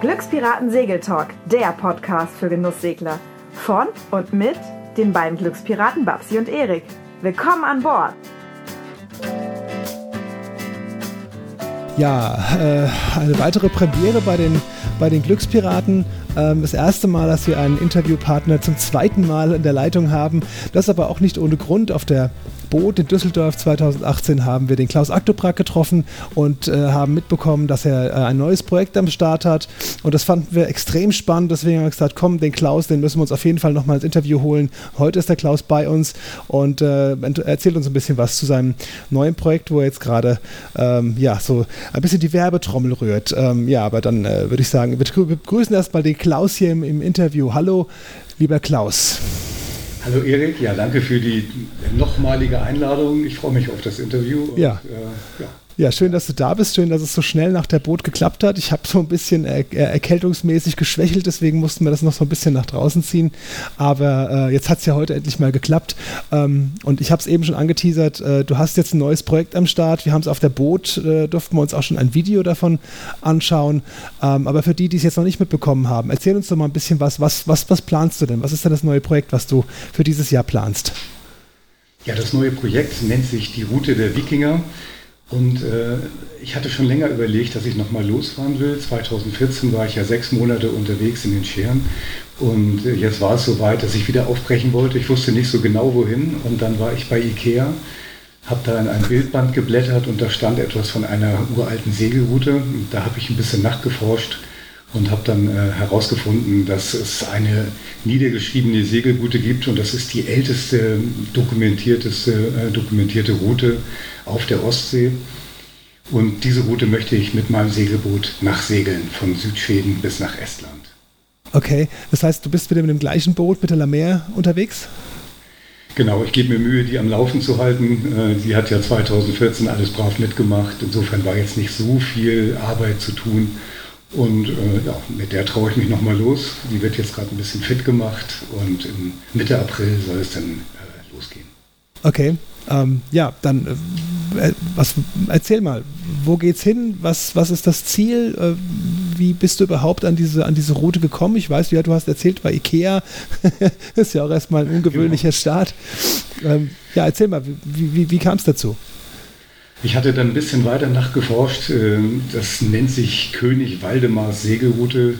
Glückspiraten Segeltalk, der Podcast für Genusssegler. Von und mit den beiden Glückspiraten Babsi und Erik. Willkommen an Bord! Ja, äh, eine weitere Premiere bei den, bei den Glückspiraten. Ähm, das erste Mal, dass wir einen Interviewpartner zum zweiten Mal in der Leitung haben. Das aber auch nicht ohne Grund. Auf der Boot in Düsseldorf 2018 haben wir den Klaus Aktoprak getroffen und äh, haben mitbekommen, dass er äh, ein neues Projekt am Start hat. Und das fanden wir extrem spannend. Deswegen haben wir gesagt, komm, den Klaus, den müssen wir uns auf jeden Fall nochmal ins Interview holen. Heute ist der Klaus bei uns und äh, erzählt uns ein bisschen was zu seinem neuen Projekt, wo er jetzt gerade ähm, ja, so ein bisschen die Werbetrommel rührt. Ähm, ja, aber dann äh, würde ich sagen, wir begrüßen erstmal den Klaus hier im, im Interview. Hallo, lieber Klaus. Hallo Erik, ja, danke für die nochmalige Einladung. Ich freue mich auf das Interview. Und, ja. Äh, ja. Ja, schön, dass du da bist. Schön, dass es so schnell nach der Boot geklappt hat. Ich habe so ein bisschen er er erkältungsmäßig geschwächelt, deswegen mussten wir das noch so ein bisschen nach draußen ziehen. Aber äh, jetzt hat es ja heute endlich mal geklappt. Ähm, und ich habe es eben schon angeteasert. Äh, du hast jetzt ein neues Projekt am Start. Wir haben es auf der Boot, äh, durften wir uns auch schon ein Video davon anschauen. Ähm, aber für die, die es jetzt noch nicht mitbekommen haben, erzähl uns doch mal ein bisschen was. Was, was. was planst du denn? Was ist denn das neue Projekt, was du für dieses Jahr planst? Ja, das neue Projekt nennt sich die Route der Wikinger. Und äh, ich hatte schon länger überlegt, dass ich nochmal losfahren will. 2014 war ich ja sechs Monate unterwegs in den Scheren. Und äh, jetzt war es soweit, dass ich wieder aufbrechen wollte. Ich wusste nicht so genau wohin. Und dann war ich bei Ikea, habe da in ein Bildband geblättert und da stand etwas von einer uralten Segelroute. Da habe ich ein bisschen nachgeforscht und habe dann äh, herausgefunden, dass es eine niedergeschriebene Segelroute gibt und das ist die älteste dokumentierteste, äh, dokumentierte Route auf der Ostsee. Und diese Route möchte ich mit meinem Segelboot nachsegeln, von Südschweden bis nach Estland. Okay, das heißt, du bist wieder mit dem gleichen Boot, mit der Lamer unterwegs? Genau, ich gebe mir Mühe, die am Laufen zu halten. Äh, sie hat ja 2014 alles brav mitgemacht. Insofern war jetzt nicht so viel Arbeit zu tun. Und äh, ja, mit der traue ich mich nochmal los. Die wird jetzt gerade ein bisschen fit gemacht und im Mitte April soll es dann äh, losgehen. Okay, ähm, ja, dann äh, äh was, erzähl mal, wo geht's hin? Was, was ist das Ziel? Äh, wie bist du überhaupt an diese, an diese Route gekommen? Ich weiß, ja, du hast erzählt, bei Ikea ist ja auch erstmal ein ungewöhnlicher genau. Start. Ähm, ja, erzähl mal, wie, wie, wie kam es dazu? Ich hatte dann ein bisschen weiter nachgeforscht. Äh, das nennt sich König Waldemars Segelroute.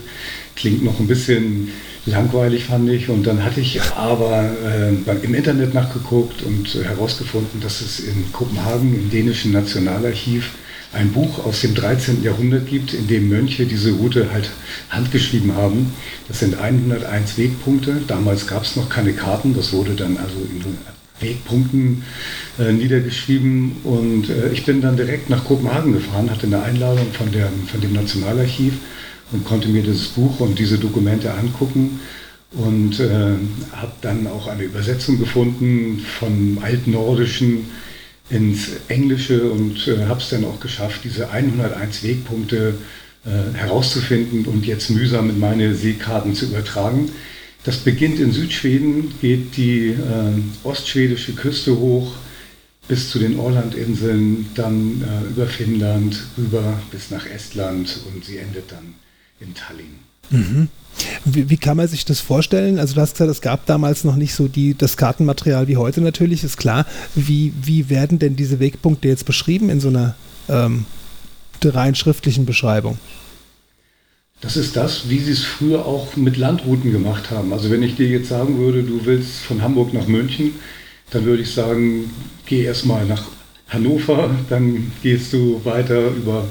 Klingt noch ein bisschen langweilig, fand ich. Und dann hatte ich aber äh, im Internet nachgeguckt und herausgefunden, dass es in Kopenhagen im dänischen Nationalarchiv ein Buch aus dem 13. Jahrhundert gibt, in dem Mönche diese Route halt handgeschrieben haben. Das sind 101 Wegpunkte. Damals gab es noch keine Karten. Das wurde dann also in Wegpunkten äh, niedergeschrieben. Und äh, ich bin dann direkt nach Kopenhagen gefahren, hatte eine Einladung von, der, von dem Nationalarchiv und konnte mir dieses Buch und diese Dokumente angucken und äh, habe dann auch eine Übersetzung gefunden vom Altnordischen ins Englische und äh, habe es dann auch geschafft, diese 101 Wegpunkte äh, herauszufinden und jetzt mühsam in meine Seekarten zu übertragen. Das beginnt in Südschweden, geht die äh, ostschwedische Küste hoch bis zu den Orlandinseln, dann äh, über Finnland, rüber bis nach Estland und sie endet dann in Tallinn. Mhm. Wie, wie, kann man sich das vorstellen? Also du hast gesagt, es gab damals noch nicht so die, das Kartenmaterial wie heute natürlich, ist klar. Wie, wie werden denn diese Wegpunkte jetzt beschrieben in so einer ähm, rein schriftlichen Beschreibung? Das ist das, wie sie es früher auch mit Landrouten gemacht haben. Also wenn ich dir jetzt sagen würde, du willst von Hamburg nach München, dann würde ich sagen, geh erstmal nach Hannover, dann gehst du weiter über,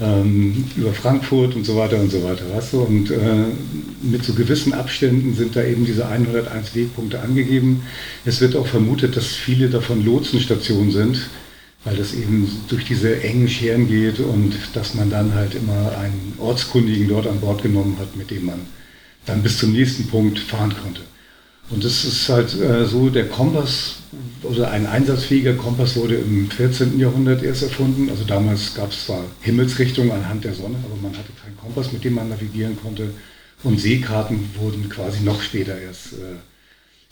ähm, über Frankfurt und so weiter und so weiter. Weißt du? Und äh, mit so gewissen Abständen sind da eben diese 101 Wegpunkte angegeben. Es wird auch vermutet, dass viele davon Lotsenstationen sind weil das eben durch diese engen Scheren geht und dass man dann halt immer einen Ortskundigen dort an Bord genommen hat, mit dem man dann bis zum nächsten Punkt fahren konnte. Und das ist halt äh, so, der Kompass oder ein einsatzfähiger Kompass wurde im 14. Jahrhundert erst erfunden. Also damals gab es zwar Himmelsrichtungen anhand der Sonne, aber man hatte keinen Kompass, mit dem man navigieren konnte. Und Seekarten wurden quasi noch später erst äh,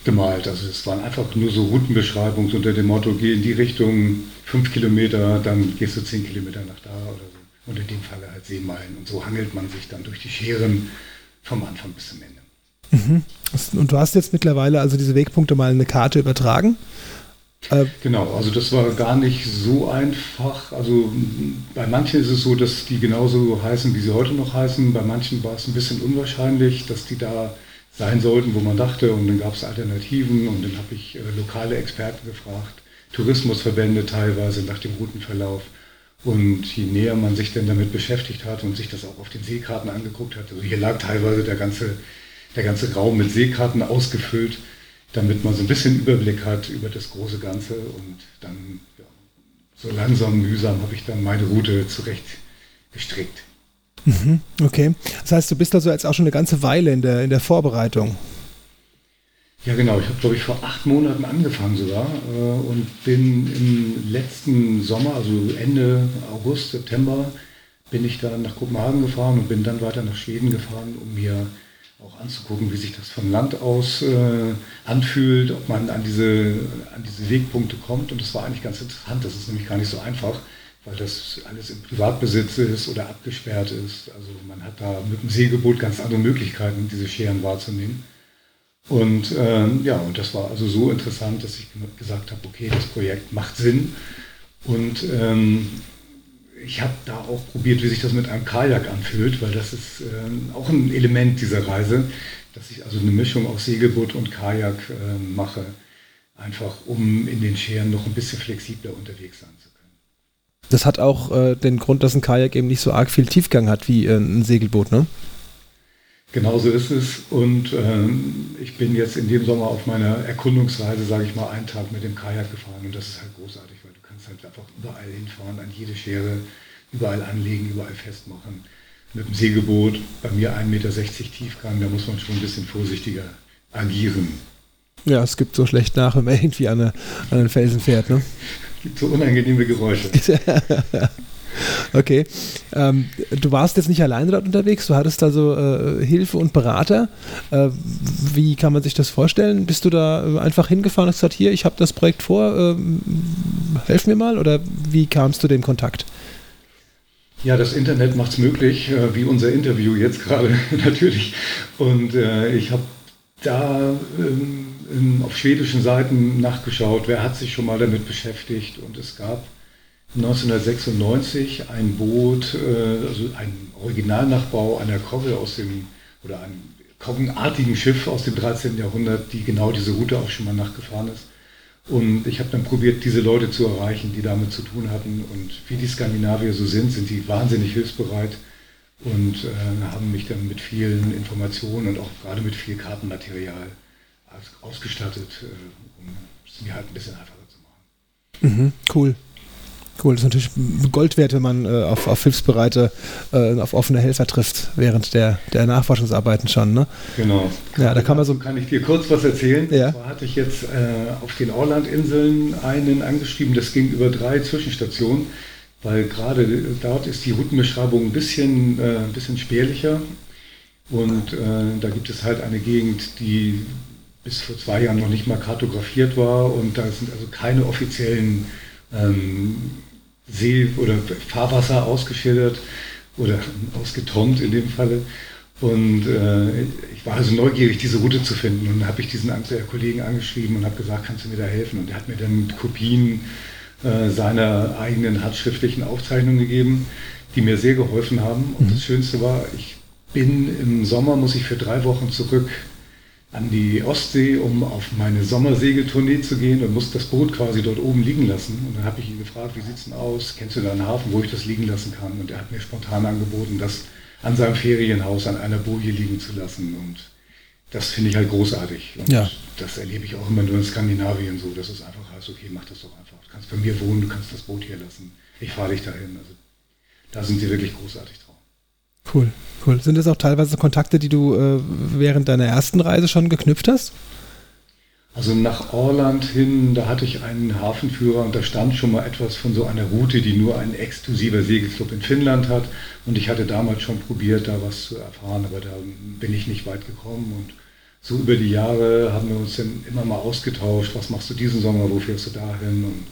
gemalt. Also es waren einfach nur so Routenbeschreibungen unter dem Motto, geh in die Richtung fünf Kilometer, dann gehst du zehn Kilometer nach da oder so. Und in dem Falle halt Seemeilen. Und so hangelt man sich dann durch die Scheren vom Anfang bis zum Ende. Mhm. Und du hast jetzt mittlerweile also diese Wegpunkte mal in eine Karte übertragen. Äh, genau, also das war gar nicht so einfach. Also bei manchen ist es so, dass die genauso heißen, wie sie heute noch heißen. Bei manchen war es ein bisschen unwahrscheinlich, dass die da sein sollten, wo man dachte. Und dann gab es Alternativen und dann habe ich äh, lokale Experten gefragt, Tourismusverbände teilweise nach dem Routenverlauf. Und je näher man sich denn damit beschäftigt hat und sich das auch auf den Seekarten angeguckt hat, also hier lag teilweise der ganze, der ganze Raum mit Seekarten ausgefüllt, damit man so ein bisschen Überblick hat über das große Ganze und dann ja, so langsam, mühsam habe ich dann meine Route zurecht gestrickt. Mhm, okay. Das heißt, du bist also jetzt auch schon eine ganze Weile in der, in der Vorbereitung. Ja, genau. Ich habe, glaube ich, vor acht Monaten angefangen sogar äh, und bin im letzten Sommer, also Ende August, September, bin ich dann nach Kopenhagen gefahren und bin dann weiter nach Schweden gefahren, um mir auch anzugucken, wie sich das von Land aus äh, anfühlt, ob man an diese, an diese Wegpunkte kommt. Und das war eigentlich ganz interessant. Das ist nämlich gar nicht so einfach, weil das alles im Privatbesitz ist oder abgesperrt ist. Also man hat da mit dem Segelboot ganz andere Möglichkeiten, diese Scheren wahrzunehmen. Und ähm, ja, und das war also so interessant, dass ich gesagt habe, okay, das Projekt macht Sinn. Und ähm, ich habe da auch probiert, wie sich das mit einem Kajak anfühlt, weil das ist ähm, auch ein Element dieser Reise, dass ich also eine Mischung aus Segelboot und Kajak äh, mache, einfach um in den Scheren noch ein bisschen flexibler unterwegs sein zu können. Das hat auch äh, den Grund, dass ein Kajak eben nicht so arg viel Tiefgang hat wie äh, ein Segelboot, ne? Genauso ist es. Und ähm, ich bin jetzt in dem Sommer auf meiner Erkundungsreise, sage ich mal, einen Tag mit dem Kajak gefahren. Und das ist halt großartig, weil kannst halt einfach überall hinfahren, an jede Schere, überall anlegen, überall festmachen. Mit dem Segelboot, bei mir 1,60 Meter Tiefgang, da muss man schon ein bisschen vorsichtiger agieren. Ja, es gibt so schlecht nach, wenn man irgendwie an, eine, an einen Felsen fährt. Ne? Es gibt so unangenehme Geräusche. Okay. Ähm, du warst jetzt nicht alleine dort unterwegs, du hattest also äh, Hilfe und Berater. Äh, wie kann man sich das vorstellen? Bist du da äh, einfach hingefahren und gesagt, hier, ich habe das Projekt vor, äh, helf mir mal? Oder wie kamst du dem Kontakt? Ja, das Internet macht es möglich, äh, wie unser Interview jetzt gerade natürlich. Und äh, ich habe da ähm, auf schwedischen Seiten nachgeschaut, wer hat sich schon mal damit beschäftigt. Und es gab 1996 ein Boot, äh, also ein Originalnachbau einer Kogge aus dem, oder einem koggenartigen Schiff aus dem 13. Jahrhundert, die genau diese Route auch schon mal nachgefahren ist. Und ich habe dann probiert, diese Leute zu erreichen, die damit zu tun hatten. Und wie die Skandinavier so sind, sind die wahnsinnig hilfsbereit und äh, haben mich dann mit vielen Informationen und auch gerade mit viel Kartenmaterial ausgestattet, äh, um es mir halt ein bisschen einfacher zu machen. Mhm, cool. Cool, das ist natürlich Gold wert, wenn man äh, auf, auf hilfsbereite, äh, auf offene Helfer trifft während der, der Nachforschungsarbeiten schon. Ne? Genau. Ja, da kann man so. Kann ich dir kurz was erzählen? Ja. Zwar hatte ich jetzt äh, auf den Orlandinseln einen angeschrieben, das ging über drei Zwischenstationen, weil gerade dort ist die Routenbeschreibung ein bisschen, äh, ein bisschen spärlicher. Und äh, da gibt es halt eine Gegend, die bis vor zwei Jahren noch nicht mal kartografiert war und da sind also keine offiziellen ähm, See- oder Fahrwasser ausgeschildert oder ausgetont in dem Falle. Und äh, ich war also neugierig, diese Route zu finden. Und dann habe ich diesen Kollegen angeschrieben und habe gesagt, kannst du mir da helfen? Und er hat mir dann Kopien äh, seiner eigenen handschriftlichen Aufzeichnungen gegeben, die mir sehr geholfen haben. Und mhm. das Schönste war, ich bin im Sommer, muss ich für drei Wochen zurück an die Ostsee, um auf meine Sommersegeltournee zu gehen und musste das Boot quasi dort oben liegen lassen. Und dann habe ich ihn gefragt, wie sieht es denn aus? Kennst du da einen Hafen, wo ich das liegen lassen kann? Und er hat mir spontan angeboten, das an seinem Ferienhaus an einer Boje liegen zu lassen. Und das finde ich halt großartig. Und ja. das erlebe ich auch immer nur in Skandinavien so, dass es einfach heißt, okay, mach das doch einfach. Du kannst bei mir wohnen, du kannst das Boot hier lassen. Ich fahre dich dahin. Also da sind sie wirklich großartig. Cool, cool. Sind das auch teilweise Kontakte, die du äh, während deiner ersten Reise schon geknüpft hast? Also nach Orland hin, da hatte ich einen Hafenführer und da stand schon mal etwas von so einer Route, die nur ein exklusiver Segelclub in Finnland hat. Und ich hatte damals schon probiert, da was zu erfahren, aber da bin ich nicht weit gekommen. Und so über die Jahre haben wir uns dann immer mal ausgetauscht, was machst du diesen Sommer, wo fährst du dahin und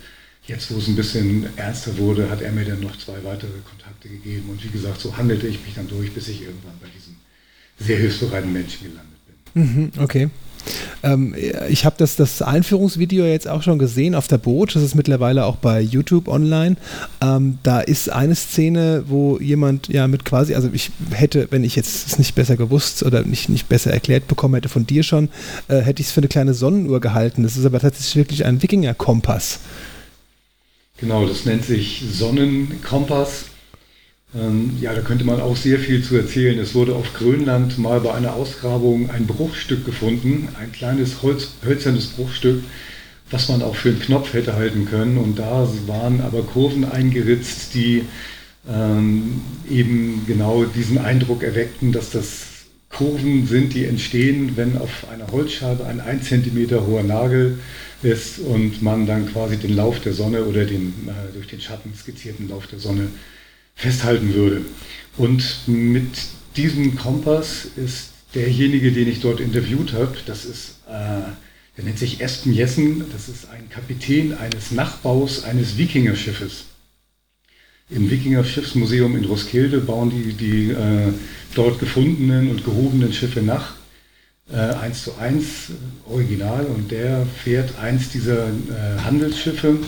jetzt, wo es ein bisschen ernster wurde, hat er mir dann noch zwei weitere Kontakte gegeben und wie gesagt, so handelte ich mich dann durch, bis ich irgendwann bei diesem sehr hilfsbereiten Menschen gelandet bin. Mhm, okay. Ähm, ich habe das, das Einführungsvideo jetzt auch schon gesehen auf der Boot. Das ist mittlerweile auch bei YouTube online. Ähm, da ist eine Szene, wo jemand ja mit quasi, also ich hätte, wenn ich jetzt es nicht besser gewusst oder nicht, nicht besser erklärt bekommen hätte von dir schon, äh, hätte ich es für eine kleine Sonnenuhr gehalten. Das ist aber tatsächlich wirklich ein Wikinger-Kompass. Genau, das nennt sich Sonnenkompass ähm, ja, da könnte man auch sehr viel zu erzählen. Es wurde auf Grönland mal bei einer Ausgrabung ein Bruchstück gefunden, ein kleines Holz, hölzernes Bruchstück, was man auch für einen Knopf hätte halten können. Und da waren aber Kurven eingeritzt, die ähm, eben genau diesen Eindruck erweckten, dass das Kurven sind, die entstehen, wenn auf einer Holzscheibe ein 1 cm hoher Nagel ist und man dann quasi den Lauf der Sonne oder den äh, durch den Schatten skizzierten Lauf der Sonne festhalten würde. Und mit diesem Kompass ist derjenige, den ich dort interviewt habe, das ist, äh, der nennt sich Espen Jessen, das ist ein Kapitän eines Nachbaus eines Wikingerschiffes. Im Wikinger-Schiffsmuseum in Roskilde bauen die die äh, dort gefundenen und gehobenen Schiffe nach, äh, eins zu eins original, und der fährt eins dieser äh, Handelsschiffe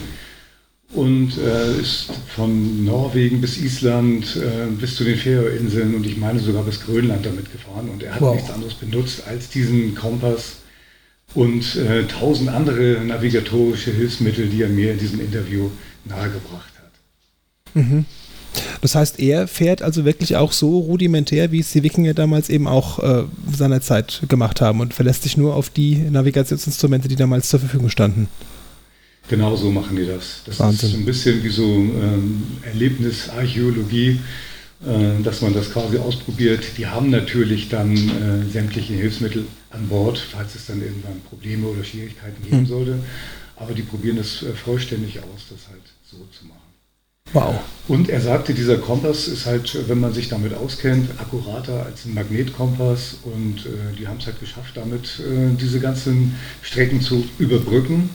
und äh, ist von Norwegen bis Island äh, bis zu den Färöerinseln und ich meine sogar bis Grönland damit gefahren und er hat wow. nichts anderes benutzt als diesen Kompass und äh, tausend andere navigatorische Hilfsmittel, die er mir in diesem Interview nahegebracht hat. Mhm. Das heißt, er fährt also wirklich auch so rudimentär, wie es die Wikinger damals eben auch äh, seinerzeit gemacht haben und verlässt sich nur auf die Navigationsinstrumente, die damals zur Verfügung standen. Genau so machen die das. Das Wahnsinn. ist ein bisschen wie so ähm, Erlebnisarchäologie, äh, dass man das quasi ausprobiert. Die haben natürlich dann äh, sämtliche Hilfsmittel an Bord, falls es dann irgendwann Probleme oder Schwierigkeiten geben mhm. sollte. Aber die probieren das äh, vollständig aus, das halt so zu machen. Wow. Und er sagte, dieser Kompass ist halt, wenn man sich damit auskennt, akkurater als ein Magnetkompass. Und äh, die haben es halt geschafft, damit äh, diese ganzen Strecken zu überbrücken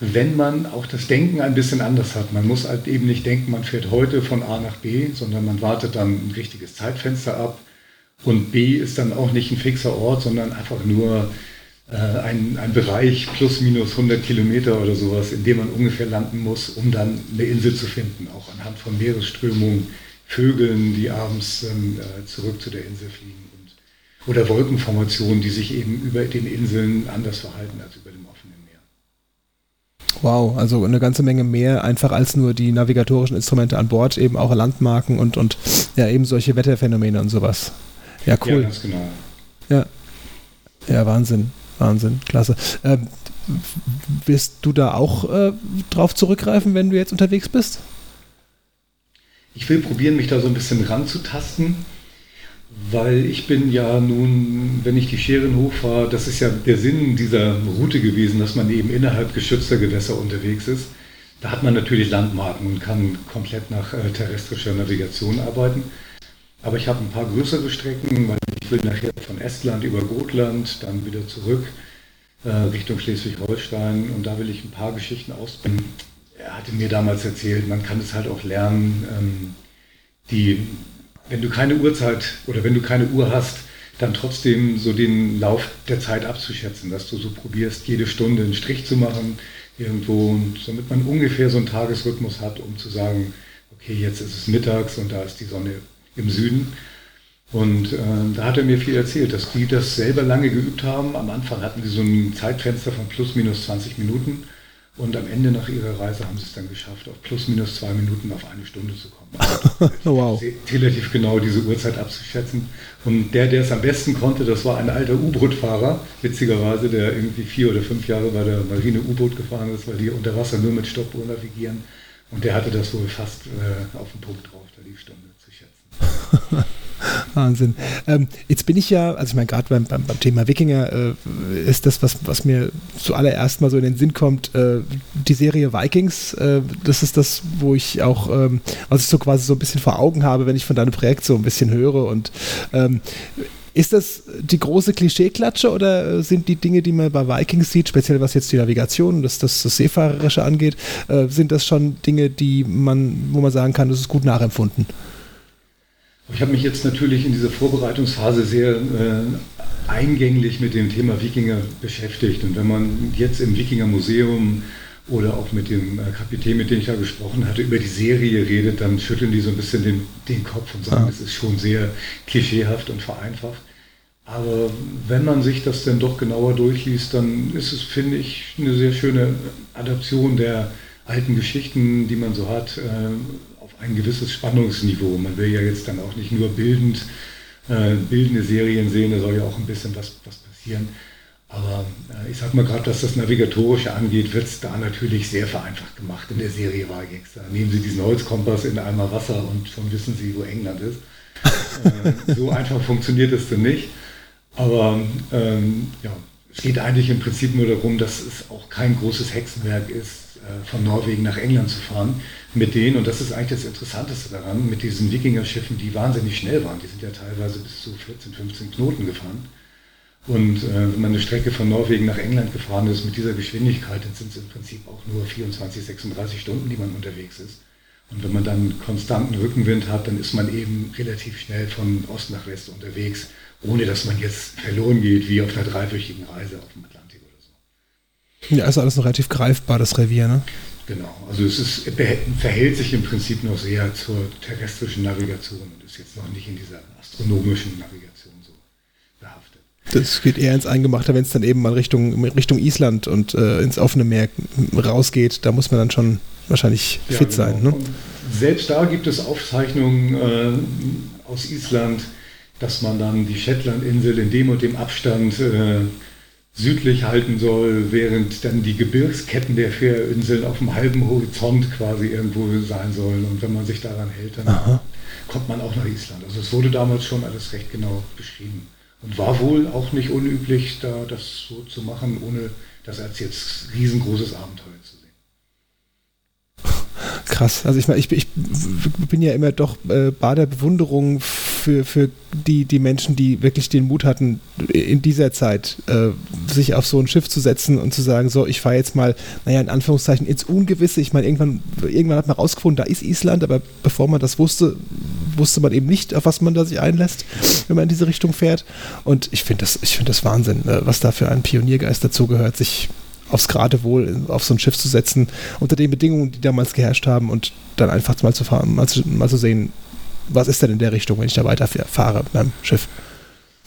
wenn man auch das Denken ein bisschen anders hat. Man muss halt eben nicht denken, man fährt heute von A nach B, sondern man wartet dann ein richtiges Zeitfenster ab. Und B ist dann auch nicht ein fixer Ort, sondern einfach nur ein, ein Bereich plus minus 100 Kilometer oder sowas, in dem man ungefähr landen muss, um dann eine Insel zu finden. Auch anhand von Meeresströmungen, Vögeln, die abends äh, zurück zu der Insel fliegen. Und, oder Wolkenformationen, die sich eben über den Inseln anders verhalten als über dem offenen Wow, also eine ganze Menge mehr einfach als nur die navigatorischen Instrumente an Bord, eben auch Landmarken und, und ja, eben solche Wetterphänomene und sowas. Ja, cool. Ja, ganz genau. Ja, ja Wahnsinn, Wahnsinn, klasse. Ähm, wirst du da auch äh, drauf zurückgreifen, wenn du jetzt unterwegs bist? Ich will probieren, mich da so ein bisschen ranzutasten weil ich bin ja nun, wenn ich die Scheren hochfahre, das ist ja der Sinn dieser Route gewesen, dass man eben innerhalb geschützter Gewässer unterwegs ist. Da hat man natürlich Landmarken und kann komplett nach äh, terrestrischer Navigation arbeiten. Aber ich habe ein paar größere Strecken, weil ich will nachher von Estland über Gotland, dann wieder zurück äh, Richtung Schleswig-Holstein und da will ich ein paar Geschichten ausbringen. Er hatte mir damals erzählt, man kann es halt auch lernen, ähm, die wenn du keine Uhrzeit oder wenn du keine Uhr hast, dann trotzdem so den Lauf der Zeit abzuschätzen, dass du so probierst, jede Stunde einen Strich zu machen irgendwo und damit man ungefähr so einen Tagesrhythmus hat, um zu sagen, okay, jetzt ist es mittags und da ist die Sonne im Süden. Und äh, da hat er mir viel erzählt, dass die das selber lange geübt haben. Am Anfang hatten sie so ein Zeitfenster von plus minus 20 Minuten und am Ende nach ihrer Reise haben sie es dann geschafft, auf plus minus zwei Minuten auf eine Stunde zu kommen. Also wow. Relativ genau diese Uhrzeit abzuschätzen. Und der, der es am besten konnte, das war ein alter U-Boot-Fahrer, witzigerweise, der irgendwie vier oder fünf Jahre bei der Marine U-Boot gefahren ist, weil die unter Wasser nur mit Stoppuhr navigieren. Und der hatte das wohl fast äh, auf den Punkt drauf, da die Stunde zu schätzen. Wahnsinn. Ähm, jetzt bin ich ja, also ich meine, gerade beim, beim, beim, Thema Wikinger äh, ist das, was, was mir zuallererst mal so in den Sinn kommt, äh, die Serie Vikings. Äh, das ist das, wo ich auch, ähm, was ich so quasi so ein bisschen vor Augen habe, wenn ich von deinem Projekt so ein bisschen höre. Und ähm, Ist das die große Klischeeklatsche oder sind die Dinge, die man bei Vikings sieht, speziell was jetzt die Navigation, das, das, das Seefahrerische angeht, äh, sind das schon Dinge, die man, wo man sagen kann, das ist gut nachempfunden? Ich habe mich jetzt natürlich in dieser Vorbereitungsphase sehr äh, eingänglich mit dem Thema Wikinger beschäftigt. Und wenn man jetzt im Wikinger Museum oder auch mit dem äh, Kapitän, mit dem ich da gesprochen hatte, über die Serie redet, dann schütteln die so ein bisschen den, den Kopf und sagen, es ja. ist schon sehr klischeehaft und vereinfacht. Aber wenn man sich das dann doch genauer durchliest, dann ist es, finde ich, eine sehr schöne Adaption der alten Geschichten, die man so hat, äh, ein gewisses Spannungsniveau. Man will ja jetzt dann auch nicht nur bildend, äh, bildende Serien sehen, da soll ja auch ein bisschen was, was passieren. Aber äh, ich sag mal gerade, was das Navigatorische angeht, wird es da natürlich sehr vereinfacht gemacht in der Serie Vikings. Da nehmen Sie diesen Holzkompass in einmal Wasser und schon wissen Sie, wo England ist. äh, so einfach funktioniert es dann nicht. Aber ähm, ja, es geht eigentlich im Prinzip nur darum, dass es auch kein großes Hexenwerk ist, von Norwegen nach England zu fahren mit denen, und das ist eigentlich das Interessanteste daran, mit diesen Wikinger-Schiffen, die wahnsinnig schnell waren. Die sind ja teilweise bis zu 14, 15 Knoten gefahren. Und äh, wenn man eine Strecke von Norwegen nach England gefahren ist mit dieser Geschwindigkeit, dann sind es im Prinzip auch nur 24, 36 Stunden, die man unterwegs ist. Und wenn man dann konstanten Rückenwind hat, dann ist man eben relativ schnell von Ost nach West unterwegs, ohne dass man jetzt verloren geht, wie auf einer dreiwöchigen Reise auf dem Atlantik. Ja, ist alles noch relativ greifbar, das Revier, ne? Genau, also es ist, verhält sich im Prinzip noch sehr zur terrestrischen Navigation und ist jetzt noch nicht in dieser astronomischen Navigation so behaftet. Das geht eher ins Eingemachte, wenn es dann eben mal Richtung, Richtung Island und äh, ins offene Meer rausgeht. Da muss man dann schon wahrscheinlich ja, fit genau. sein. Ne? Selbst da gibt es Aufzeichnungen äh, aus Island, dass man dann die Shetlandinsel in dem und dem Abstand äh, südlich halten soll, während dann die Gebirgsketten der Fährinseln auf dem halben Horizont quasi irgendwo sein sollen. Und wenn man sich daran hält, dann Aha. kommt man auch nach Island. Also es wurde damals schon alles recht genau beschrieben. Und war wohl auch nicht unüblich, da das so zu machen, ohne das als jetzt riesengroßes Abenteuer zu sehen. Krass. Also ich meine, ich, ich bin ja immer doch äh, bar der Bewunderung für, für die, die Menschen, die wirklich den Mut hatten, in dieser Zeit äh, sich auf so ein Schiff zu setzen und zu sagen, so, ich fahre jetzt mal, naja, in Anführungszeichen ins Ungewisse. Ich meine, irgendwann, irgendwann hat man rausgefunden, da ist Island, aber bevor man das wusste, wusste man eben nicht, auf was man da sich einlässt, wenn man in diese Richtung fährt. Und ich finde das, ich das Wahnsinn, äh, was da für ein Pioniergeist dazugehört, sich aufs Geratewohl auf so ein Schiff zu setzen, unter den Bedingungen, die damals geherrscht haben und dann einfach mal zu fahren, mal zu, mal zu sehen, was ist denn in der Richtung, wenn ich da weiterfahre beim Schiff?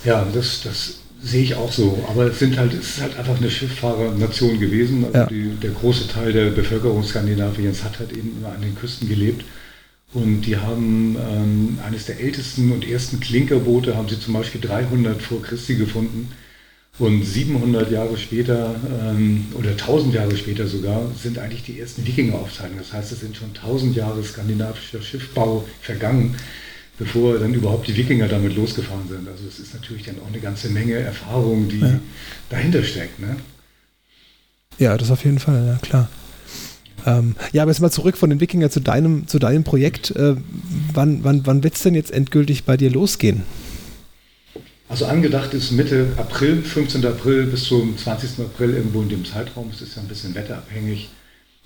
Ja, das, das sehe ich auch so. Aber es, sind halt, es ist halt einfach eine Schifffahrernation gewesen. Also ja. die, der große Teil der Bevölkerung Skandinaviens hat halt eben immer an den Küsten gelebt. Und die haben ähm, eines der ältesten und ersten Klinkerboote, haben sie zum Beispiel 300 vor Christi gefunden. Und 700 Jahre später ähm, oder 1000 Jahre später sogar sind eigentlich die ersten Wikinger-Aufzeichnungen. Das heißt, es sind schon 1000 Jahre skandinavischer Schiffbau vergangen, bevor dann überhaupt die Wikinger damit losgefahren sind. Also es ist natürlich dann auch eine ganze Menge Erfahrung, die ja. dahinter steckt. Ne? Ja, das auf jeden Fall, ja klar. Ähm, ja, aber jetzt mal zurück von den Wikinger zu deinem, zu deinem Projekt. Äh, wann wann, wann wird es denn jetzt endgültig bei dir losgehen? Also angedacht ist Mitte April, 15. April bis zum 20. April irgendwo in dem Zeitraum. Es ist ja ein bisschen wetterabhängig.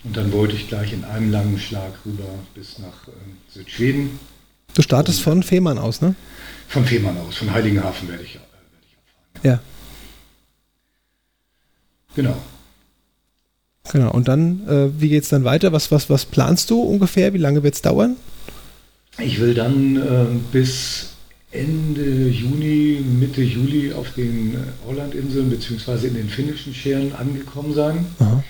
Und dann wollte ich gleich in einem langen Schlag rüber bis nach äh, Südschweden. Du startest Und, von Fehmarn aus, ne? Von Fehmarn aus, von Heiligenhafen werde ich, äh, werde ich abfahren. Ja. ja. Genau. Genau. Und dann, äh, wie geht es dann weiter? Was, was, was planst du ungefähr? Wie lange wird es dauern? Ich will dann äh, bis Ende Juni, Mitte Juli auf den Orlandinseln bzw. in den finnischen Scheren angekommen sein. Aha.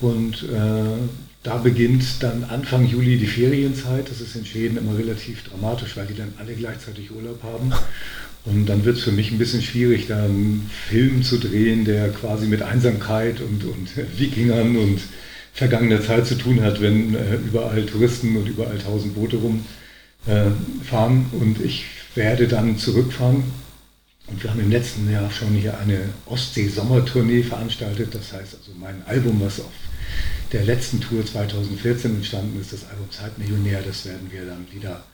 Und äh, da beginnt dann Anfang Juli die Ferienzeit. Das ist in Schweden immer relativ dramatisch, weil die dann alle gleichzeitig Urlaub haben. Und dann wird es für mich ein bisschen schwierig, da einen Film zu drehen, der quasi mit Einsamkeit und, und Wikingern und vergangener Zeit zu tun hat, wenn äh, überall Touristen und überall tausend Boote rumfahren. Äh, und ich werde dann zurückfahren. Und wir haben im letzten Jahr schon hier eine Ostsee-Sommertournee veranstaltet. Das heißt also mein Album, was auf der letzten Tour 2014 entstanden ist, das Album Zeitmillionär, das werden wir dann wieder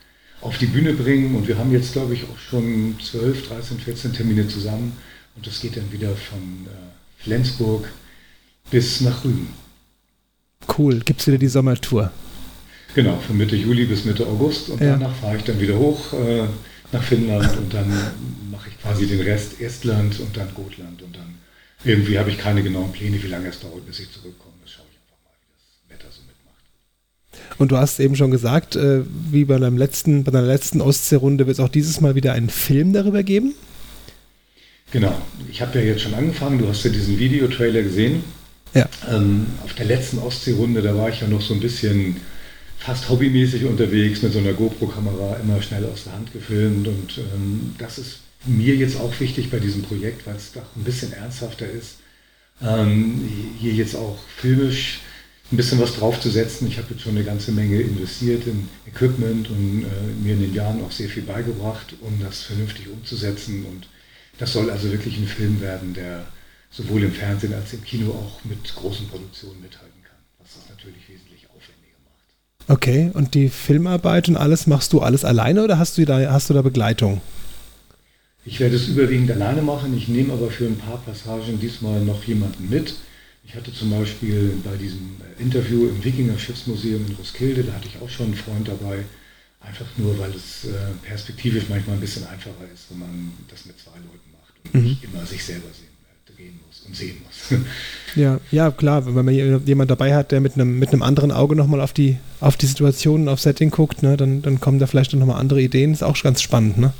auf die Bühne bringen. Und wir haben jetzt, glaube ich, auch schon 12, 13, 14 Termine zusammen. Und das geht dann wieder von äh, Flensburg bis nach Rügen. Cool. Gibt es wieder die Sommertour? Genau, von Mitte Juli bis Mitte August. Und ja. danach fahre ich dann wieder hoch äh, nach Finnland und dann mache ich quasi den Rest Estland und dann Gotland. Und dann irgendwie habe ich keine genauen Pläne, wie lange es dauert, bis ich zurückkomme. Das schaue ich einfach mal, wie das Wetter so mitmacht. Und du hast eben schon gesagt, äh, wie bei, deinem letzten, bei deiner letzten Ostseerunde wird es auch dieses Mal wieder einen Film darüber geben? Genau. Ich habe ja jetzt schon angefangen. Du hast ja diesen Videotrailer gesehen. Ja. Ähm, auf der letzten Ostseerunde, da war ich ja noch so ein bisschen fast hobbymäßig unterwegs mit so einer GoPro-Kamera, immer schnell aus der Hand gefilmt. Und ähm, das ist mir jetzt auch wichtig bei diesem Projekt, weil es doch ein bisschen ernsthafter ist, ähm, hier jetzt auch filmisch ein bisschen was draufzusetzen. Ich habe jetzt schon eine ganze Menge investiert in Equipment und äh, mir in den Jahren auch sehr viel beigebracht, um das vernünftig umzusetzen. Und das soll also wirklich ein Film werden, der sowohl im Fernsehen als im Kino auch mit großen Produktionen mithalten kann, was das natürlich wesentlich aufwendiger macht. Okay, und die Filmarbeit und alles machst du alles alleine oder hast du da, hast du da Begleitung? Ich werde es überwiegend alleine machen. Ich nehme aber für ein paar Passagen diesmal noch jemanden mit. Ich hatte zum Beispiel bei diesem Interview im Wikinger Schiffsmuseum in Roskilde, da hatte ich auch schon einen Freund dabei. Einfach nur, weil es äh, perspektivisch manchmal ein bisschen einfacher ist, wenn man das mit zwei Leuten macht und mhm. nicht immer sich selber sehen, drehen muss und sehen muss. Ja, ja, klar, wenn man jemanden dabei hat, der mit einem, mit einem anderen Auge nochmal auf die, auf die Situation, auf Setting guckt, ne, dann, dann kommen da vielleicht nochmal andere Ideen. Ist auch ganz spannend, ne?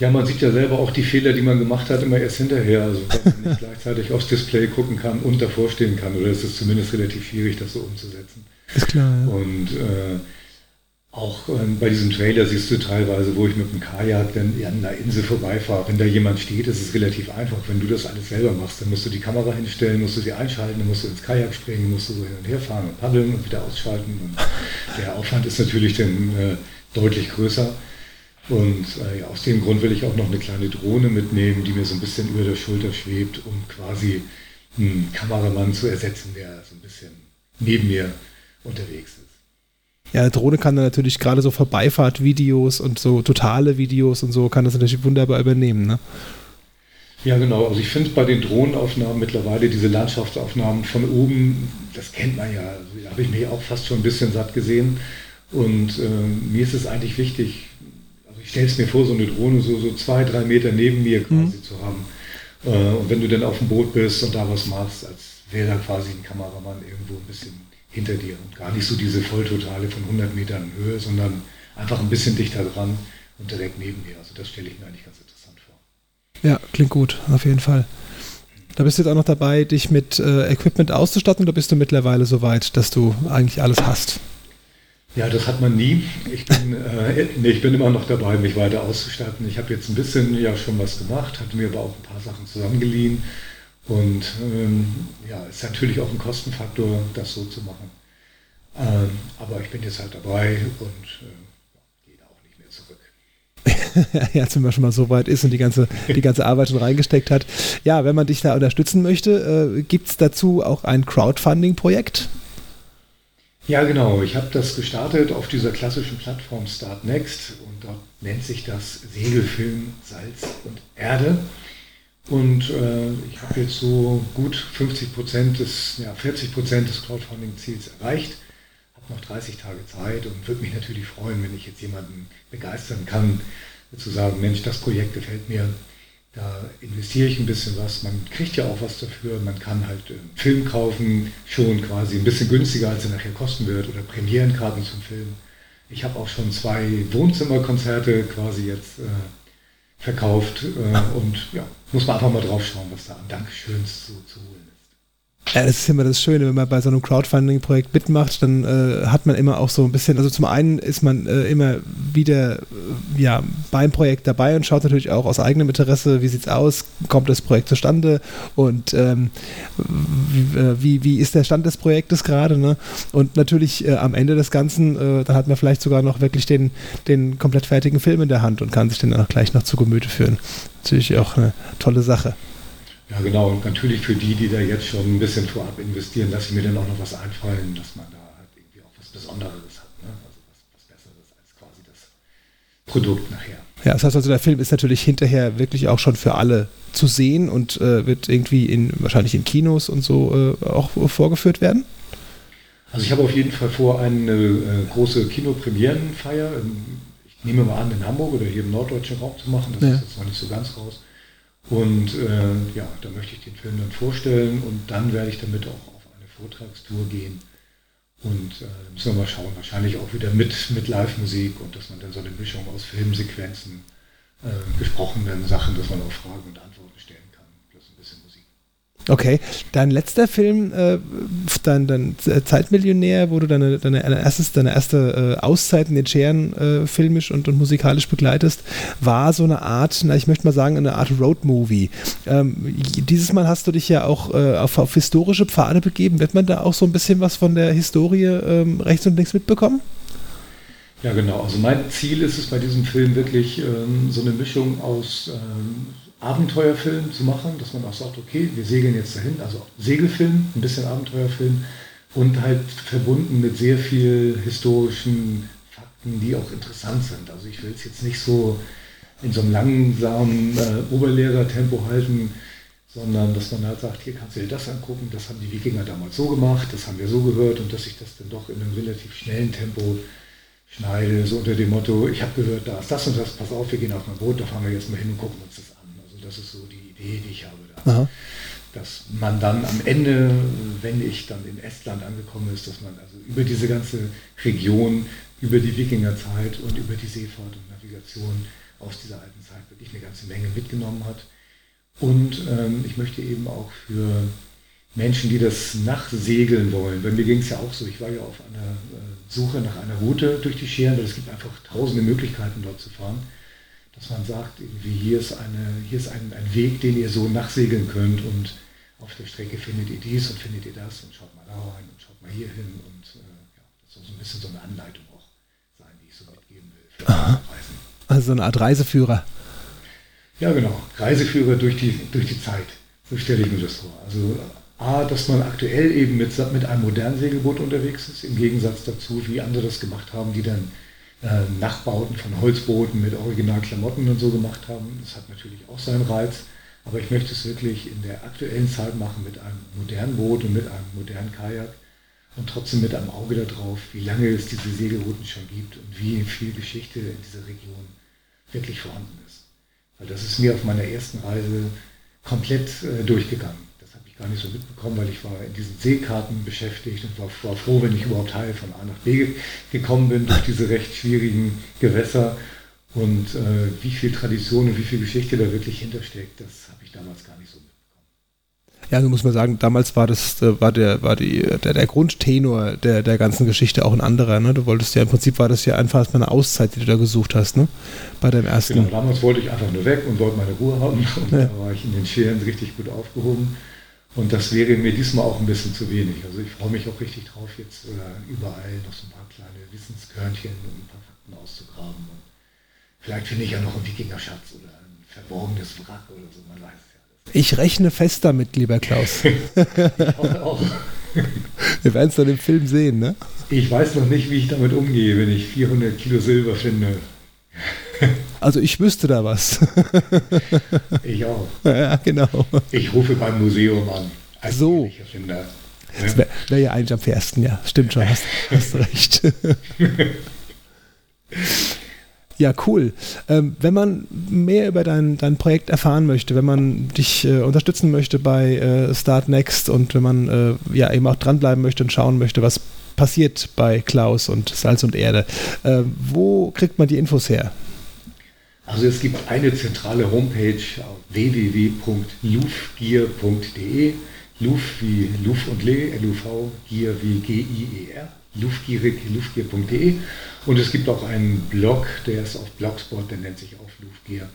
Ja, man sieht ja selber auch die Fehler, die man gemacht hat, immer erst hinterher. Also wenn man nicht gleichzeitig aufs Display gucken kann und davor stehen kann, oder ist es zumindest relativ schwierig, das so umzusetzen. Ist klar. Ja. Und äh, auch äh, bei diesem Trailer siehst du teilweise, wo ich mit dem Kajak dann an einer Insel vorbeifahre. Wenn da jemand steht, ist es relativ einfach. Wenn du das alles selber machst, dann musst du die Kamera hinstellen, musst du sie einschalten, dann musst du ins Kajak springen, musst du so hin und her fahren und paddeln und wieder ausschalten. Und der Aufwand ist natürlich dann äh, deutlich größer. Und äh, aus dem Grund will ich auch noch eine kleine Drohne mitnehmen, die mir so ein bisschen über der Schulter schwebt, um quasi einen Kameramann zu ersetzen, der so ein bisschen neben mir unterwegs ist. Ja, eine Drohne kann dann natürlich gerade so Vorbeifahrtvideos und so totale Videos und so kann das natürlich wunderbar übernehmen, ne? Ja, genau. Also ich finde bei den Drohnenaufnahmen mittlerweile diese Landschaftsaufnahmen von oben, das kennt man ja. Also, da habe ich mich auch fast schon ein bisschen satt gesehen. Und äh, mir ist es eigentlich wichtig, ich stelle es mir vor, so eine Drohne so, so zwei, drei Meter neben mir quasi mhm. zu haben. Äh, und wenn du dann auf dem Boot bist und da was machst, als wäre da quasi ein Kameramann irgendwo ein bisschen hinter dir und gar nicht so diese Volltotale von 100 Metern Höhe, sondern einfach ein bisschen dichter dran und direkt neben dir. Also das stelle ich mir eigentlich ganz interessant vor. Ja, klingt gut, auf jeden Fall. Da bist du jetzt auch noch dabei, dich mit äh, Equipment auszustatten oder bist du mittlerweile so weit, dass du eigentlich alles hast? Ja, das hat man nie. Ich bin, äh, nee, ich bin immer noch dabei, mich weiter auszustatten. Ich habe jetzt ein bisschen ja schon was gemacht, hatte mir aber auch ein paar Sachen zusammengeliehen. Und ähm, ja, ist natürlich auch ein Kostenfaktor, das so zu machen. Ähm, aber ich bin jetzt halt dabei und äh, gehe da auch nicht mehr zurück. ja, wenn man schon mal so weit ist und die ganze, die ganze Arbeit schon reingesteckt hat. Ja, wenn man dich da unterstützen möchte, äh, gibt es dazu auch ein Crowdfunding-Projekt? Ja, genau. Ich habe das gestartet auf dieser klassischen Plattform Start Next und dort nennt sich das Segelfilm Salz und Erde. Und äh, ich habe jetzt so gut 50 Prozent des, ja, 40 Prozent des Crowdfunding-Ziels erreicht, habe noch 30 Tage Zeit und würde mich natürlich freuen, wenn ich jetzt jemanden begeistern kann, zu sagen, Mensch, das Projekt gefällt mir, da investiere ich ein bisschen was. Man kriegt ja auch was dafür. Man kann halt äh, Film kaufen, schon quasi ein bisschen günstiger, als er nachher kosten wird, oder Premierenkarten zum Film. Ich habe auch schon zwei Wohnzimmerkonzerte quasi jetzt äh, verkauft äh, und ja, muss man einfach mal drauf schauen, was da an Dankeschöns zu, zu ja, das ist immer das Schöne, wenn man bei so einem Crowdfunding-Projekt mitmacht, dann äh, hat man immer auch so ein bisschen, also zum einen ist man äh, immer wieder äh, ja, beim Projekt dabei und schaut natürlich auch aus eigenem Interesse, wie sieht es aus, kommt das Projekt zustande und ähm, wie, äh, wie, wie, ist der Stand des Projektes gerade. Ne? Und natürlich äh, am Ende des Ganzen, äh, dann hat man vielleicht sogar noch wirklich den, den komplett fertigen Film in der Hand und kann sich den dann auch gleich noch zu Gemüte führen. Natürlich auch eine tolle Sache. Ja, genau. Und natürlich für die, die da jetzt schon ein bisschen vorab investieren, lasse ich mir dann auch noch was einfallen, dass man da halt irgendwie auch was Besonderes hat. Ne? Also was, was Besseres als quasi das Produkt nachher. Ja, das heißt also, der Film ist natürlich hinterher wirklich auch schon für alle zu sehen und äh, wird irgendwie in wahrscheinlich in Kinos und so äh, auch vorgeführt werden. Also ich habe auf jeden Fall vor, eine äh, große Kinopremierenfeier, ich nehme mal an, in Hamburg oder hier im norddeutschen Raum zu machen. Das ja. ist jetzt noch nicht so ganz raus. Und äh, ja, da möchte ich den Film dann vorstellen und dann werde ich damit auch auf eine Vortragstour gehen. Und äh, müssen wir mal schauen, wahrscheinlich auch wieder mit, mit Live-Musik und dass man dann so eine Mischung aus Filmsequenzen, äh, gesprochenen Sachen, dass man auch Fragen und Antworten stellen kann, plus ein bisschen Musik. Okay, dein letzter Film, äh, dein, dein Zeitmillionär, wo du deine, deine, erstes, deine erste äh, Auszeit in den Scheren äh, filmisch und, und musikalisch begleitest, war so eine Art, na, ich möchte mal sagen, eine Art Roadmovie. Ähm, dieses Mal hast du dich ja auch äh, auf, auf, historische Pfade begeben. Wird man da auch so ein bisschen was von der Historie ähm, rechts und links mitbekommen? Ja, genau. Also mein Ziel ist es bei diesem Film wirklich ähm, so eine Mischung aus ähm, Abenteuerfilm zu machen, dass man auch sagt, okay, wir segeln jetzt dahin, also Segelfilm, ein bisschen Abenteuerfilm und halt verbunden mit sehr viel historischen Fakten, die auch interessant sind. Also ich will es jetzt nicht so in so einem langsamen äh, Oberlehrertempo halten, sondern dass man halt sagt, hier kannst du dir das angucken, das haben die Wikinger damals so gemacht, das haben wir so gehört und dass ich das dann doch in einem relativ schnellen Tempo schneide, so unter dem Motto, ich habe gehört, da ist das und das, pass auf, wir gehen auf mein Boot, da fahren wir jetzt mal hin und gucken uns das das ist so die Idee, die ich habe da. Dass man dann am Ende, wenn ich dann in Estland angekommen ist, dass man also über diese ganze Region, über die Wikingerzeit und über die Seefahrt und Navigation aus dieser alten Zeit wirklich eine ganze Menge mitgenommen hat. Und ähm, ich möchte eben auch für Menschen, die das nachsegeln wollen. Bei mir ging es ja auch so, ich war ja auf einer äh, Suche nach einer Route durch die Scheren, weil es gibt einfach tausende Möglichkeiten dort zu fahren dass man sagt, irgendwie hier ist, eine, hier ist ein, ein Weg, den ihr so nachsegeln könnt und auf der Strecke findet ihr dies und findet ihr das und schaut mal da rein und schaut mal hier hin und äh, ja, das soll so ein bisschen so eine Anleitung auch sein, die ich so mitgeben will für Reisen. Also so eine Art Reiseführer. Ja, genau. Reiseführer durch die, durch die Zeit. So stelle ich mir das vor. Also A, dass man aktuell eben mit, mit einem modernen Segelboot unterwegs ist, im Gegensatz dazu, wie andere das gemacht haben, die dann äh, Nachbauten von Holzbooten mit Originalklamotten und so gemacht haben. Das hat natürlich auch seinen Reiz. Aber ich möchte es wirklich in der aktuellen Zeit machen mit einem modernen Boot und mit einem modernen Kajak und trotzdem mit einem Auge darauf, wie lange es diese Segelrouten schon gibt und wie viel Geschichte in dieser Region wirklich vorhanden ist. Weil das ist mir auf meiner ersten Reise komplett äh, durchgegangen gar nicht so mitbekommen, weil ich war in diesen Seekarten beschäftigt und war, war froh, wenn ich überhaupt heil von A nach B gekommen bin durch diese recht schwierigen Gewässer. Und äh, wie viel Tradition und wie viel Geschichte da wirklich hintersteckt, das habe ich damals gar nicht so mitbekommen. Ja, so muss man sagen, damals war das, äh, war der, war die, der, der Grundtenor der, der ganzen Geschichte auch ein anderer. Ne? Du wolltest ja im Prinzip war das ja einfach eine Auszeit, die du da gesucht hast, ne? Bei deinem ersten. Genau, damals wollte ich einfach nur weg und wollte meine Ruhe haben. Und ja. da war ich in den Scheren richtig gut aufgehoben. Und das wäre mir diesmal auch ein bisschen zu wenig. Also ich freue mich auch richtig drauf, jetzt äh, überall noch so ein paar kleine Wissenskörnchen und ein paar Fakten auszugraben. Und vielleicht finde ich ja noch einen Wikingerschatz oder ein verborgenes Wrack oder so, man weiß es ja. Ich rechne fest damit, lieber Klaus. ich hoffe auch. Wir werden es dann im Film sehen, ne? Ich weiß noch nicht, wie ich damit umgehe, wenn ich 400 Kilo Silber finde. Also ich wüsste da was. Ich auch. Ja, genau. Ich rufe beim Museum an. so. Das wäre wär ja eigentlich am fairsten, ja. Stimmt schon, hast, hast recht. Ja, cool. Ähm, wenn man mehr über dein, dein Projekt erfahren möchte, wenn man dich äh, unterstützen möchte bei äh, Start Next und wenn man äh, ja eben auch dranbleiben möchte und schauen möchte, was passiert bei Klaus und Salz und Erde, äh, wo kriegt man die Infos her? Also es gibt eine zentrale Homepage auf www.lufgier.de. Luf wie Luf und Le, L-U-V, Gier wie G-I-E-R, lufgierig, lufgier.de. Und es gibt auch einen Blog, der ist auf Blogspot, der nennt sich auch Lufgier.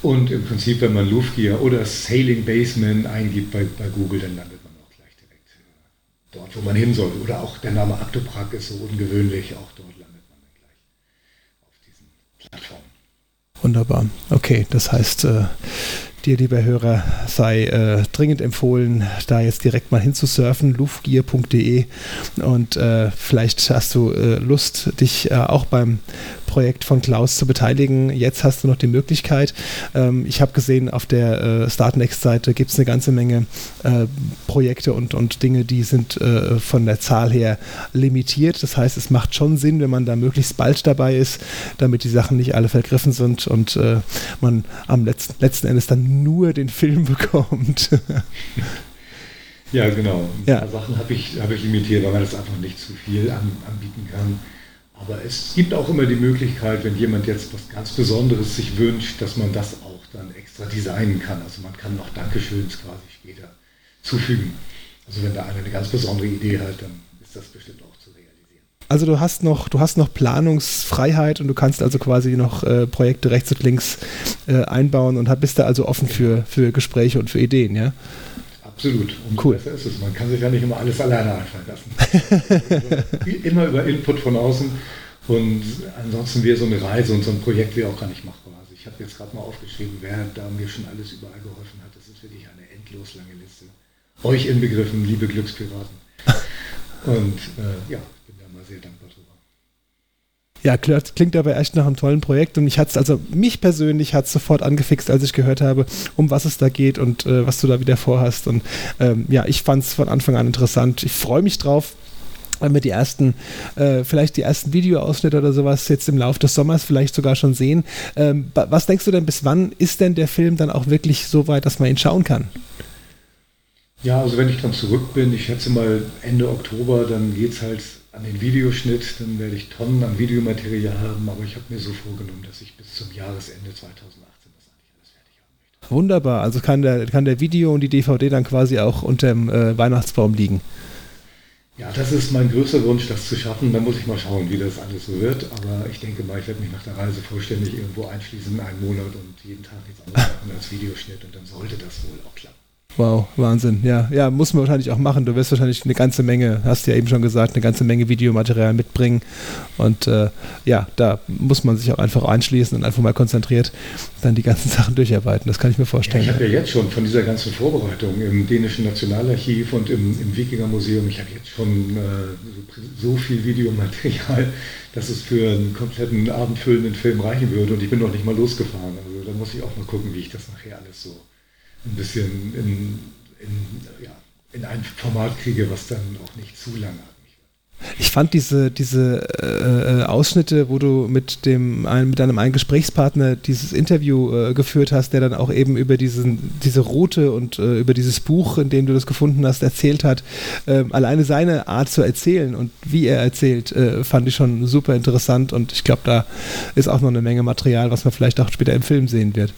Und im Prinzip, wenn man Lufgier oder Sailing Baseman eingibt bei, bei Google, dann landet man auch gleich direkt äh, dort, wo man hin soll. Oder auch der Name Actoprak ist so ungewöhnlich, auch dort landet man dann gleich auf diesen Plattformen. Wunderbar. Okay, das heißt, äh, dir, lieber Hörer, sei äh, dringend empfohlen, da jetzt direkt mal hinzusurfen, luftgier.de und äh, vielleicht hast du äh, Lust, dich äh, auch beim Projekt von Klaus zu beteiligen. Jetzt hast du noch die Möglichkeit. Ähm, ich habe gesehen, auf der äh, Startnext-Seite gibt es eine ganze Menge äh, Projekte und, und Dinge, die sind äh, von der Zahl her limitiert. Das heißt, es macht schon Sinn, wenn man da möglichst bald dabei ist, damit die Sachen nicht alle vergriffen sind und äh, man am letzten, letzten Endes dann nur den Film bekommt. Ja, genau. Ein ja. paar Sachen habe ich, hab ich limitiert, weil man das einfach nicht zu viel an, anbieten kann. Aber es gibt auch immer die Möglichkeit, wenn jemand jetzt was ganz Besonderes sich wünscht, dass man das auch dann extra designen kann. Also man kann noch Dankeschöns quasi später zufügen. Also wenn da einer eine ganz besondere Idee hat, dann ist das bestimmt auch zu realisieren. Also du hast noch, du hast noch Planungsfreiheit und du kannst also quasi noch äh, Projekte rechts und links äh, einbauen und bist da also offen für, für Gespräche und für Ideen, ja? Absolut. Und cool. besser ist es. Man kann sich ja nicht immer alles alleine einfallen lassen. immer über Input von außen. Und ansonsten wäre so eine Reise und so ein Projekt wäre auch gar nicht machbar. Also ich habe jetzt gerade mal aufgeschrieben, wer da mir schon alles überall geholfen hat. Das ist wirklich eine endlos lange Liste. Euch inbegriffen, liebe Glückspiraten. Und äh, ja, ich bin da mal sehr dankbar drüber. Ja, klingt aber echt nach einem tollen Projekt und ich hatte es, also mich persönlich hat es sofort angefixt, als ich gehört habe, um was es da geht und äh, was du da wieder vorhast. Und ähm, ja, ich fand es von Anfang an interessant. Ich freue mich drauf wenn wir die ersten, äh, vielleicht die ersten Videoausschnitte oder sowas jetzt im Laufe des Sommers vielleicht sogar schon sehen. Ähm, was denkst du denn, bis wann ist denn der Film dann auch wirklich so weit, dass man ihn schauen kann? Ja, also wenn ich dann zurück bin, ich schätze mal Ende Oktober, dann geht es halt an den Videoschnitt, dann werde ich Tonnen an Videomaterial haben, aber ich habe mir so vorgenommen, dass ich bis zum Jahresende 2018 das eigentlich alles fertig haben möchte. Wunderbar, also kann der, kann der Video und die DVD dann quasi auch unter dem äh, Weihnachtsbaum liegen. Ja, das ist mein größter Wunsch, das zu schaffen. Da muss ich mal schauen, wie das alles so wird. Aber ich denke mal, ich werde mich nach der Reise vollständig irgendwo einschließen, einen Monat und jeden Tag nichts anderes machen als Videoschnitt und dann sollte das wohl auch klappen. Wow, Wahnsinn. Ja, ja, muss man wahrscheinlich auch machen. Du wirst wahrscheinlich eine ganze Menge, hast du ja eben schon gesagt, eine ganze Menge Videomaterial mitbringen. Und äh, ja, da muss man sich auch einfach einschließen und einfach mal konzentriert dann die ganzen Sachen durcharbeiten. Das kann ich mir vorstellen. Ja, ich habe ja jetzt schon von dieser ganzen Vorbereitung im dänischen Nationalarchiv und im, im Wikingermuseum, ich habe jetzt schon äh, so, so viel Videomaterial, dass es für einen kompletten abendfüllenden Film reichen würde. Und ich bin noch nicht mal losgefahren. Also da muss ich auch mal gucken, wie ich das nachher alles so ein bisschen in, in, ja, in ein Format kriege, was dann auch nicht zu lange hat. Ich fand diese, diese äh, äh, Ausschnitte, wo du mit, dem, ein, mit deinem einen Gesprächspartner dieses Interview äh, geführt hast, der dann auch eben über diesen, diese Route und äh, über dieses Buch, in dem du das gefunden hast, erzählt hat. Ähm, alleine seine Art zu erzählen und wie er erzählt, äh, fand ich schon super interessant und ich glaube, da ist auch noch eine Menge Material, was man vielleicht auch später im Film sehen wird.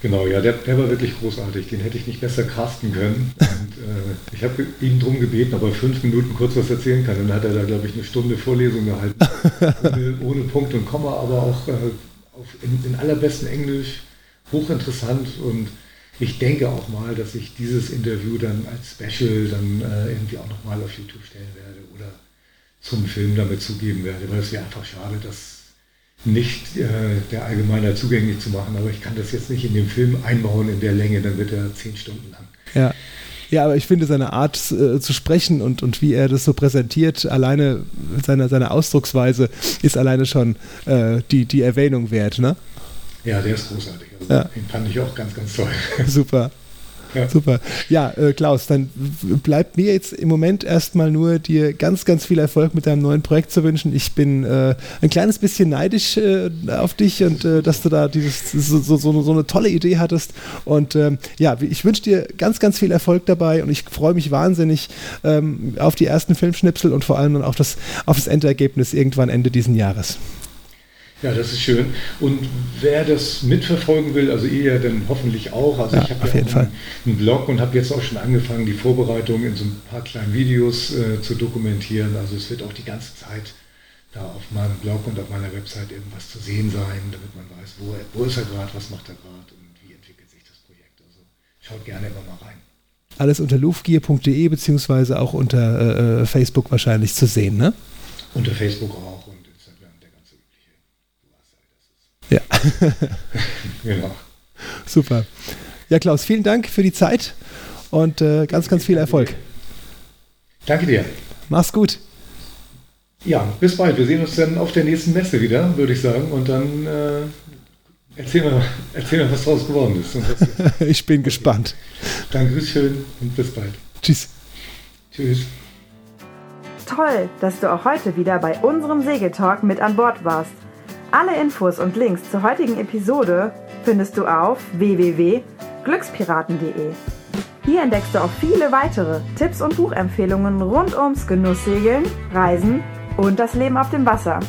Genau, ja, der, der, war wirklich großartig. Den hätte ich nicht besser casten können. Und, äh, ich habe ihn darum gebeten, ob er fünf Minuten kurz was erzählen kann. Dann hat er da, glaube ich, eine Stunde Vorlesung gehalten. ohne, ohne, Punkt und Komma, aber auch äh, auf, in, in allerbesten Englisch. Hochinteressant. Und ich denke auch mal, dass ich dieses Interview dann als Special dann äh, irgendwie auch nochmal auf YouTube stellen werde oder zum Film damit zugeben werde. Weil es wäre einfach schade, dass nicht äh, der Allgemeinheit zugänglich zu machen, aber ich kann das jetzt nicht in den Film einbauen in der Länge, dann wird er zehn Stunden lang. Ja. Ja, aber ich finde seine Art äh, zu sprechen und, und wie er das so präsentiert, alleine seine, seine Ausdrucksweise ist alleine schon äh, die, die Erwähnung wert, ne? Ja, der ist großartig. Also ja. Den fand ich auch ganz, ganz toll. Super. Ja. Super. Ja, äh, Klaus, dann bleibt mir jetzt im Moment erstmal nur dir ganz, ganz viel Erfolg mit deinem neuen Projekt zu wünschen. Ich bin äh, ein kleines bisschen neidisch äh, auf dich und äh, dass du da dieses, so, so, so, eine tolle Idee hattest. Und ähm, ja, ich wünsche dir ganz, ganz viel Erfolg dabei und ich freue mich wahnsinnig ähm, auf die ersten Filmschnipsel und vor allem dann auf das, auf das Endergebnis irgendwann Ende diesen Jahres. Ja, das ist schön. Und wer das mitverfolgen will, also ihr ja dann hoffentlich auch. Also ja, ich habe ja einen, einen, Blog und habe jetzt auch schon angefangen, die Vorbereitung in so ein paar kleinen Videos äh, zu dokumentieren. Also es wird auch die ganze Zeit da auf meinem Blog und auf meiner Website irgendwas zu sehen sein, damit man weiß, wo, wo ist er gerade, was macht er gerade und wie entwickelt sich das Projekt. Also schaut gerne immer mal rein. Alles unter luftgier.de beziehungsweise auch unter äh, äh, Facebook wahrscheinlich zu sehen, ne? Unter Facebook auch. Ja. genau. Super. Ja, Klaus, vielen Dank für die Zeit und äh, ganz, ganz viel Erfolg. Danke dir. Mach's gut. Ja, bis bald. Wir sehen uns dann auf der nächsten Messe wieder, würde ich sagen. Und dann äh, erzähl, mal, erzähl mal, was draus geworden ist. ich bin gespannt. Dankeschön und bis bald. Tschüss. Tschüss. Toll, dass du auch heute wieder bei unserem Segeltalk mit an Bord warst. Alle Infos und Links zur heutigen Episode findest du auf www.glückspiraten.de. Hier entdeckst du auch viele weitere Tipps und Buchempfehlungen rund ums Genusssegeln, Reisen und das Leben auf dem Wasser.